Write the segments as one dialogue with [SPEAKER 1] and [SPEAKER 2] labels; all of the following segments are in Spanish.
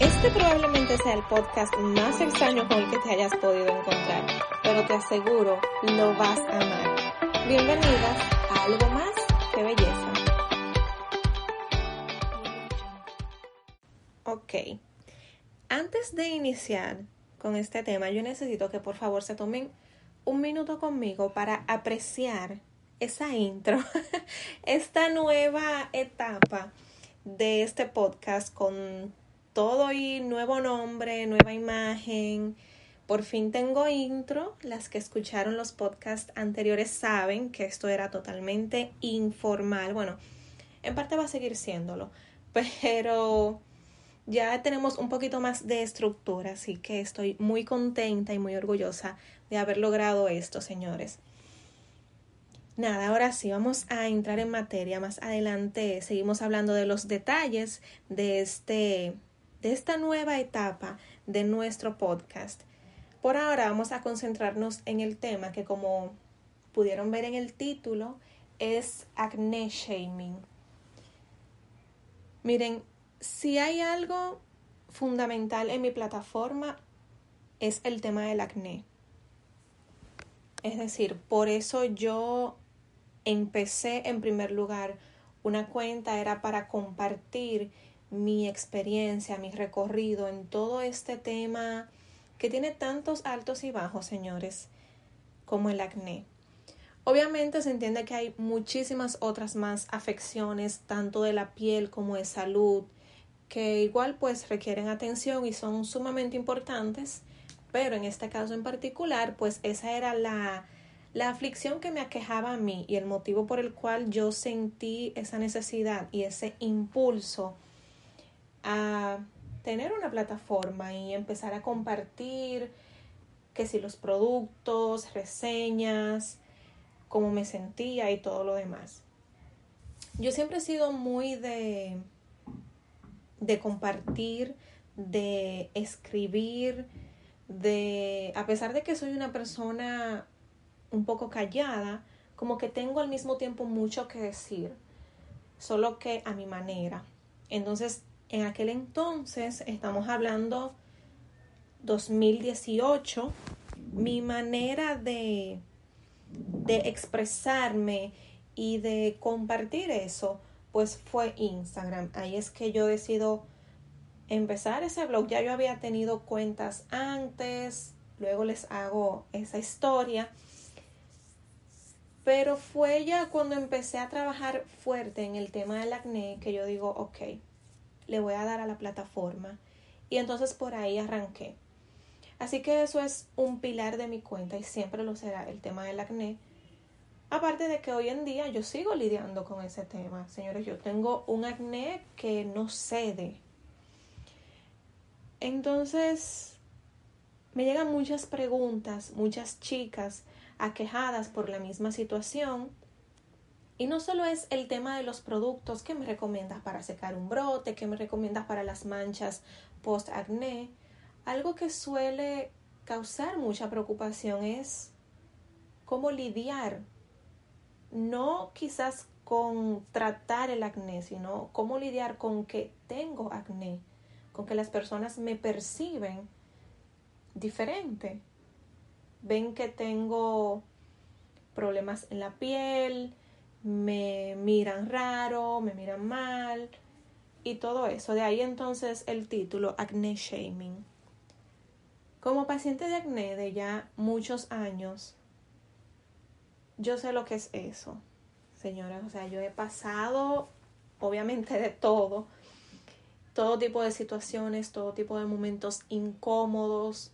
[SPEAKER 1] Este probablemente sea el podcast más extraño con el que te hayas podido encontrar, pero te aseguro, lo vas a amar. Bienvenidas a algo más que belleza. Ok, antes de iniciar con este tema, yo necesito que por favor se tomen un minuto conmigo para apreciar esa intro, esta nueva etapa de este podcast con todo y nuevo nombre, nueva imagen. Por fin tengo intro. Las que escucharon los podcasts anteriores saben que esto era totalmente informal. Bueno, en parte va a seguir siéndolo, pero ya tenemos un poquito más de estructura, así que estoy muy contenta y muy orgullosa de haber logrado esto, señores. Nada, ahora sí, vamos a entrar en materia. Más adelante seguimos hablando de los detalles de este de esta nueva etapa de nuestro podcast. Por ahora vamos a concentrarnos en el tema que como pudieron ver en el título es acné shaming. Miren, si hay algo fundamental en mi plataforma es el tema del acné. Es decir, por eso yo empecé en primer lugar una cuenta, era para compartir mi experiencia, mi recorrido en todo este tema que tiene tantos altos y bajos, señores, como el acné. Obviamente se entiende que hay muchísimas otras más afecciones, tanto de la piel como de salud, que igual pues requieren atención y son sumamente importantes, pero en este caso en particular, pues esa era la, la aflicción que me aquejaba a mí y el motivo por el cual yo sentí esa necesidad y ese impulso a tener una plataforma y empezar a compartir que si los productos, reseñas, cómo me sentía y todo lo demás. Yo siempre he sido muy de, de compartir, de escribir, de, a pesar de que soy una persona un poco callada, como que tengo al mismo tiempo mucho que decir, solo que a mi manera. Entonces en aquel entonces, estamos hablando 2018, mi manera de, de expresarme y de compartir eso, pues fue Instagram. Ahí es que yo decido empezar ese blog. Ya yo había tenido cuentas antes, luego les hago esa historia. Pero fue ya cuando empecé a trabajar fuerte en el tema del acné que yo digo, ok, le voy a dar a la plataforma. Y entonces por ahí arranqué. Así que eso es un pilar de mi cuenta y siempre lo será el tema del acné. Aparte de que hoy en día yo sigo lidiando con ese tema. Señores, yo tengo un acné que no cede. Entonces, me llegan muchas preguntas, muchas chicas aquejadas por la misma situación y no solo es el tema de los productos que me recomiendas para secar un brote, que me recomiendas para las manchas post-acné. Algo que suele causar mucha preocupación es cómo lidiar, no quizás con tratar el acné, sino cómo lidiar con que tengo acné, con que las personas me perciben diferente. Ven que tengo problemas en la piel, me miran raro, me miran mal y todo eso. De ahí entonces el título Acne Shaming. Como paciente de acné de ya muchos años, yo sé lo que es eso, señora. O sea, yo he pasado, obviamente, de todo. Todo tipo de situaciones, todo tipo de momentos incómodos.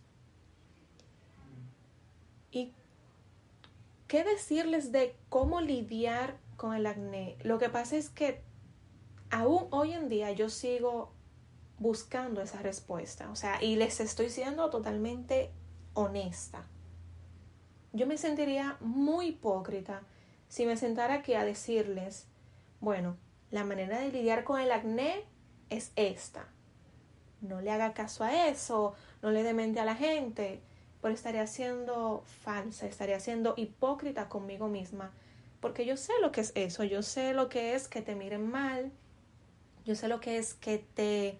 [SPEAKER 1] Y ¿Qué decirles de cómo lidiar con el acné? Lo que pasa es que aún hoy en día yo sigo buscando esa respuesta, o sea, y les estoy siendo totalmente honesta. Yo me sentiría muy hipócrita si me sentara aquí a decirles, bueno, la manera de lidiar con el acné es esta. No le haga caso a eso, no le demente a la gente pero estaría siendo falsa, estaría siendo hipócrita conmigo misma, porque yo sé lo que es eso, yo sé lo que es que te miren mal, yo sé lo que es que te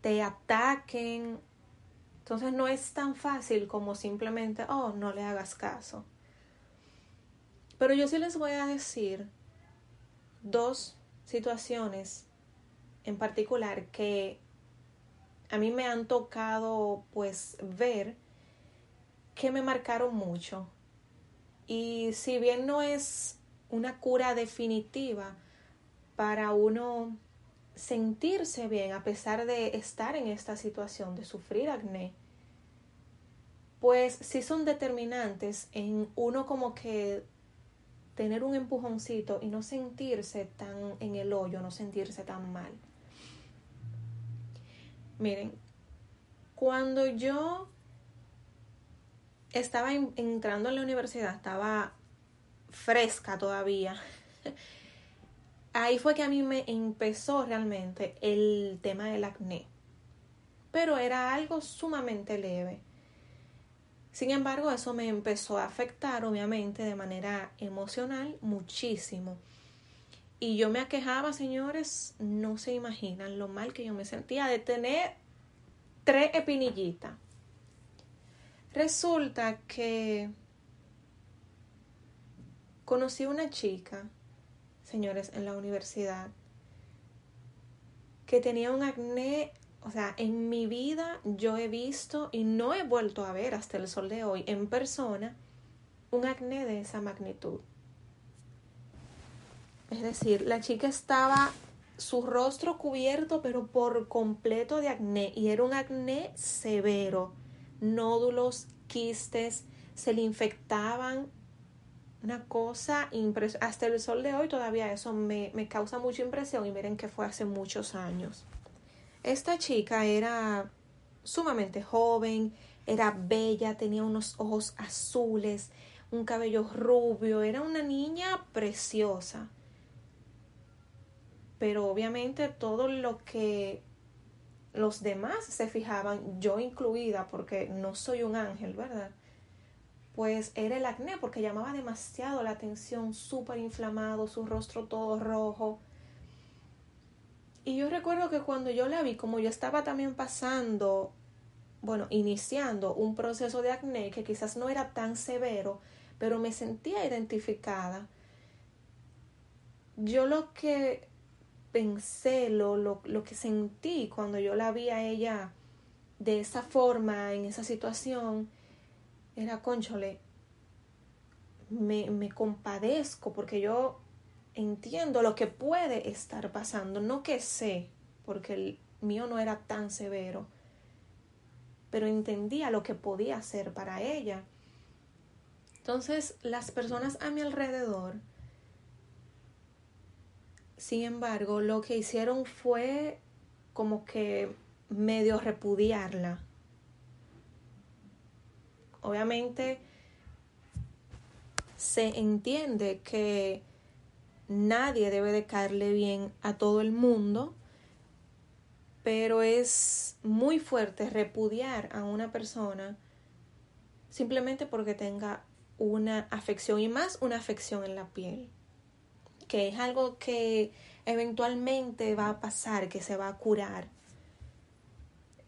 [SPEAKER 1] te ataquen. Entonces no es tan fácil como simplemente, oh, no le hagas caso. Pero yo sí les voy a decir dos situaciones en particular que a mí me han tocado pues ver que me marcaron mucho. Y si bien no es una cura definitiva para uno sentirse bien a pesar de estar en esta situación, de sufrir acné, pues sí son determinantes en uno como que tener un empujoncito y no sentirse tan en el hoyo, no sentirse tan mal. Miren, cuando yo estaba entrando en la universidad, estaba fresca todavía. Ahí fue que a mí me empezó realmente el tema del acné. Pero era algo sumamente leve. Sin embargo, eso me empezó a afectar, obviamente, de manera emocional muchísimo. Y yo me aquejaba, señores, no se imaginan lo mal que yo me sentía de tener tres espinillitas. Resulta que conocí una chica, señores, en la universidad, que tenía un acné o sea, en mi vida yo he visto y no he vuelto a ver hasta el sol de hoy en persona un acné de esa magnitud. Es decir, la chica estaba su rostro cubierto pero por completo de acné y era un acné severo, nódulos, quistes, se le infectaban una cosa impresionante. Hasta el sol de hoy todavía eso me, me causa mucha impresión y miren que fue hace muchos años. Esta chica era sumamente joven, era bella, tenía unos ojos azules, un cabello rubio, era una niña preciosa. Pero obviamente todo lo que los demás se fijaban, yo incluida, porque no soy un ángel, ¿verdad? Pues era el acné, porque llamaba demasiado la atención, súper inflamado, su rostro todo rojo. Y yo recuerdo que cuando yo la vi, como yo estaba también pasando, bueno, iniciando un proceso de acné que quizás no era tan severo, pero me sentía identificada, yo lo que pensé, lo, lo, lo que sentí cuando yo la vi a ella de esa forma, en esa situación, era, conchole, me, me compadezco porque yo entiendo lo que puede estar pasando, no que sé, porque el mío no era tan severo, pero entendía lo que podía hacer para ella. Entonces, las personas a mi alrededor, sin embargo, lo que hicieron fue como que medio repudiarla. Obviamente, se entiende que nadie debe de caerle bien a todo el mundo, pero es muy fuerte repudiar a una persona simplemente porque tenga una afección y más una afección en la piel, que es algo que eventualmente va a pasar, que se va a curar.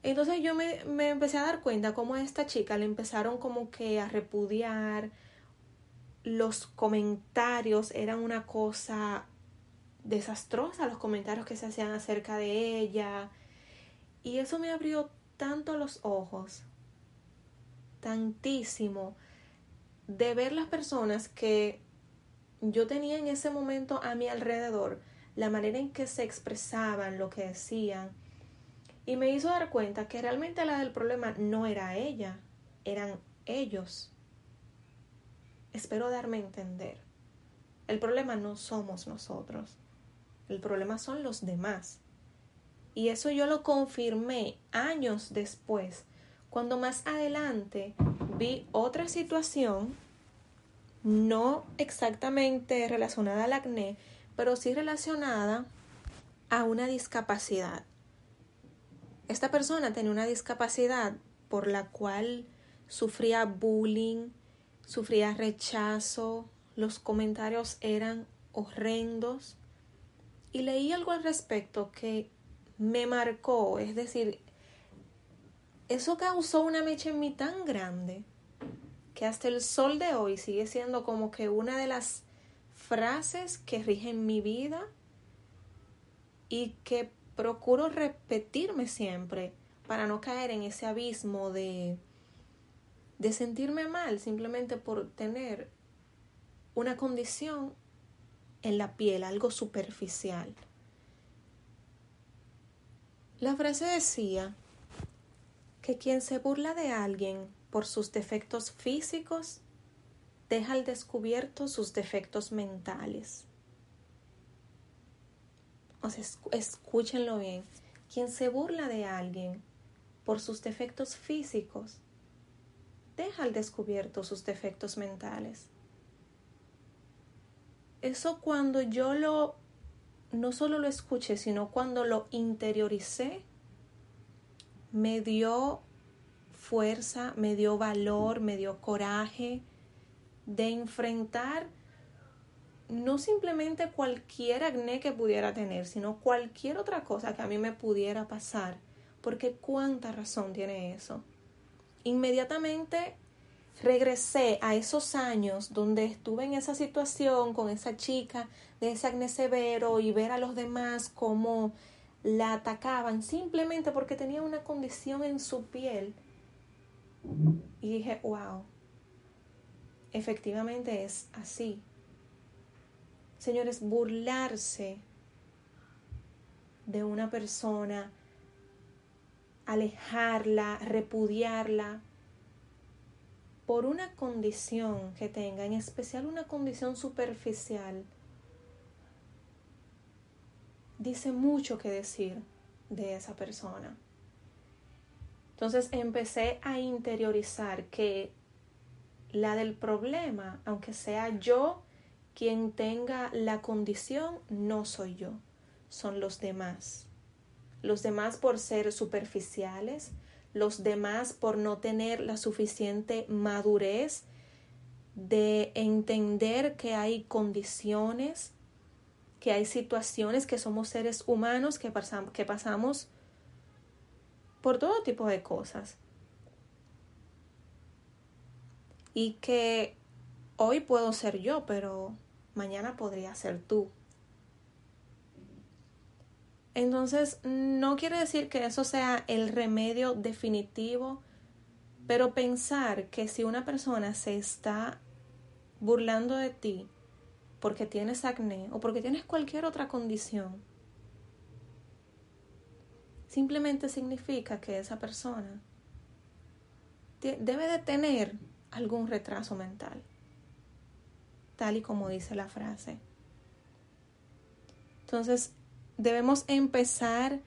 [SPEAKER 1] Entonces yo me, me empecé a dar cuenta cómo a esta chica le empezaron como que a repudiar, los comentarios eran una cosa desastrosa, los comentarios que se hacían acerca de ella. Y eso me abrió tanto los ojos, tantísimo, de ver las personas que yo tenía en ese momento a mi alrededor, la manera en que se expresaban, lo que decían, y me hizo dar cuenta que realmente la del problema no era ella, eran ellos. Espero darme a entender. El problema no somos nosotros. El problema son los demás. Y eso yo lo confirmé años después, cuando más adelante vi otra situación, no exactamente relacionada al acné, pero sí relacionada a una discapacidad. Esta persona tenía una discapacidad por la cual sufría bullying, sufría rechazo, los comentarios eran horrendos y leí algo al respecto que me marcó, es decir, eso causó una mecha en mí tan grande que hasta el sol de hoy sigue siendo como que una de las frases que rigen mi vida y que procuro repetirme siempre para no caer en ese abismo de, de sentirme mal simplemente por tener una condición en la piel, algo superficial. La frase decía que quien se burla de alguien por sus defectos físicos deja al descubierto sus defectos mentales. O sea, escúchenlo bien. Quien se burla de alguien por sus defectos físicos deja al descubierto sus defectos mentales. Eso cuando yo lo no solo lo escuché, sino cuando lo interioricé, me dio fuerza, me dio valor, me dio coraje de enfrentar no simplemente cualquier acné que pudiera tener, sino cualquier otra cosa que a mí me pudiera pasar. Porque cuánta razón tiene eso. Inmediatamente regresé a esos años donde estuve en esa situación con esa chica de ese acné severo y ver a los demás cómo la atacaban simplemente porque tenía una condición en su piel. Y dije, wow, efectivamente es así. Señores, burlarse de una persona, alejarla, repudiarla, por una condición que tenga, en especial una condición superficial, dice mucho que decir de esa persona. Entonces empecé a interiorizar que la del problema, aunque sea yo quien tenga la condición, no soy yo, son los demás. Los demás por ser superficiales, los demás por no tener la suficiente madurez de entender que hay condiciones, que hay situaciones, que somos seres humanos, que, pasamos, por todo tipo de cosas. Y que hoy puedo ser yo, pero mañana podría ser tú. Entonces, no quiere decir que eso sea el remedio definitivo, pero pensar que si una persona se está burlando de ti porque tienes acné o porque tienes cualquier otra condición, simplemente significa que esa persona debe de tener algún retraso mental, tal y como dice la frase. Entonces, debemos empezar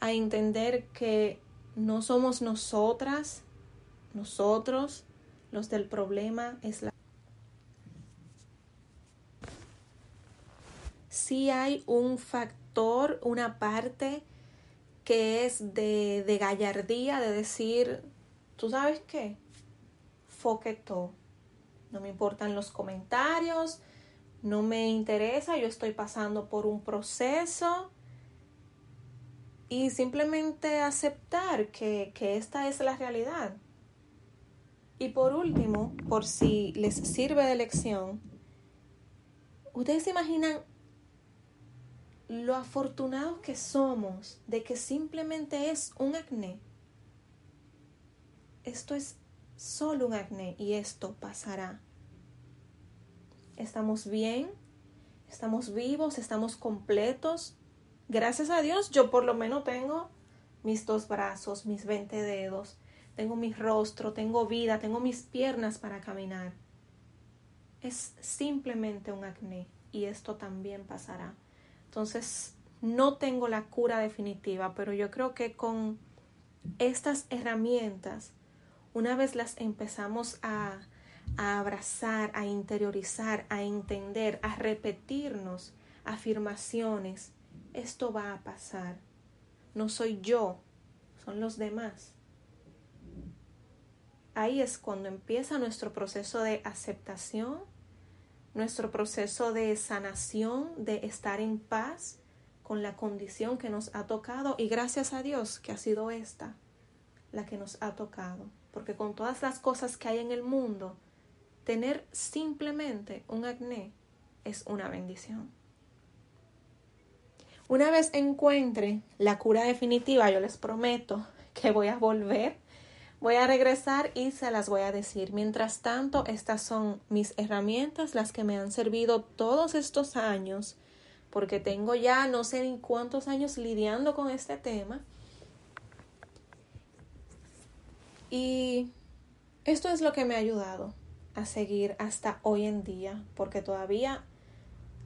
[SPEAKER 1] a entender que no somos nosotras, nosotros, los del problema, es la... Si hay un factor, una parte que es de, de gallardía, de decir, ¿tú sabes qué? Foquetó. No me importan los comentarios, no me interesa, yo estoy pasando por un proceso y simplemente aceptar que, que esta es la realidad. Y por último, por si les sirve de lección, ustedes se imaginan lo afortunados que somos de que simplemente es un acné. Esto es solo un acné y esto pasará estamos bien, estamos vivos, estamos completos. Gracias a Dios, yo por lo menos tengo mis dos brazos, mis 20 dedos, tengo mi rostro, tengo vida, tengo mis piernas para caminar. Es simplemente un acné y esto también pasará. Entonces, no tengo la cura definitiva, pero yo creo que con estas herramientas, una vez las empezamos a a abrazar, a interiorizar, a entender, a repetirnos afirmaciones, esto va a pasar. No soy yo, son los demás. Ahí es cuando empieza nuestro proceso de aceptación, nuestro proceso de sanación, de estar en paz con la condición que nos ha tocado y gracias a Dios que ha sido esta la que nos ha tocado, porque con todas las cosas que hay en el mundo, tener simplemente un acné es una bendición. Una vez encuentre la cura definitiva, yo les prometo que voy a volver, voy a regresar y se las voy a decir. Mientras tanto, estas son mis herramientas, las que me han servido todos estos años, porque tengo ya no sé ni cuántos años lidiando con este tema. Y esto es lo que me ha ayudado a seguir hasta hoy en día, porque todavía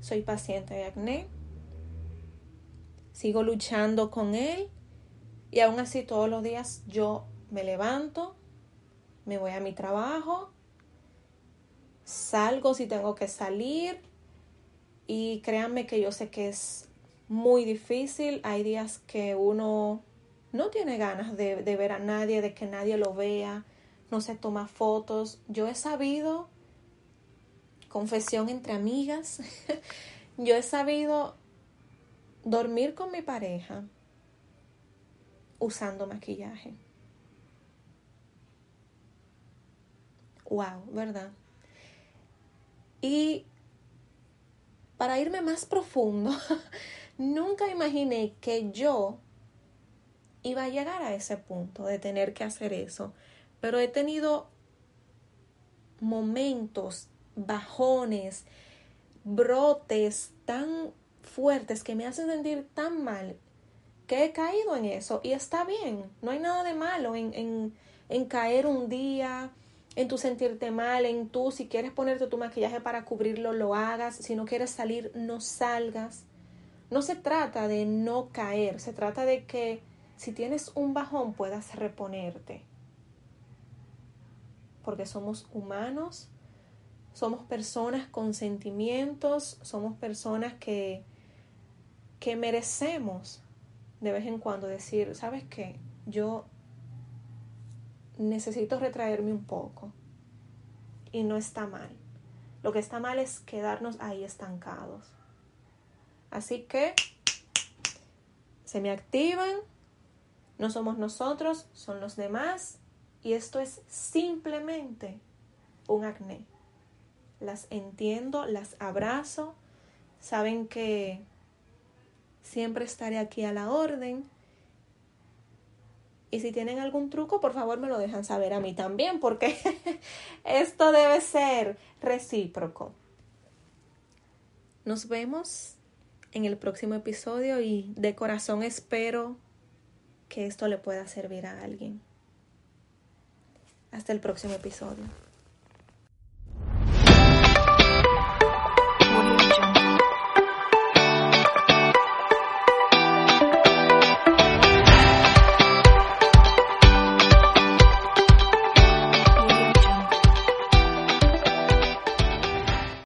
[SPEAKER 1] soy paciente de acné, sigo luchando con él y aún así todos los días yo me levanto, me voy a mi trabajo, salgo si tengo que salir y créanme que yo sé que es muy difícil, hay días que uno no tiene ganas de, de ver a nadie, de que nadie lo vea, no se toma fotos. Yo he sabido, confesión entre amigas, yo he sabido dormir con mi pareja usando maquillaje. Wow, ¿verdad? Y para irme más profundo, nunca imaginé que yo iba a llegar a ese punto de tener que hacer eso pero he tenido momentos, bajones, brotes tan fuertes que me hacen sentir tan mal que he caído en eso y está bien, no hay nada de malo en, en, en caer un día, en tu sentirte mal, en tú, si quieres ponerte tu maquillaje para cubrirlo, lo hagas, si no quieres salir, no salgas. No se trata de no caer, se trata de que si tienes un bajón puedas reponerte porque somos humanos, somos personas con sentimientos, somos personas que, que merecemos de vez en cuando decir, ¿sabes qué? Yo necesito retraerme un poco y no está mal. Lo que está mal es quedarnos ahí estancados. Así que se me activan, no somos nosotros, son los demás y esto es simplemente un acné. Las entiendo, las abrazo. Saben que siempre estaré aquí a la orden. Y si tienen algún truco, por favor me lo dejan saber a mí también, porque esto debe ser recíproco. Nos vemos en el próximo episodio y de corazón espero que esto le pueda servir a alguien. Hasta el próximo episodio.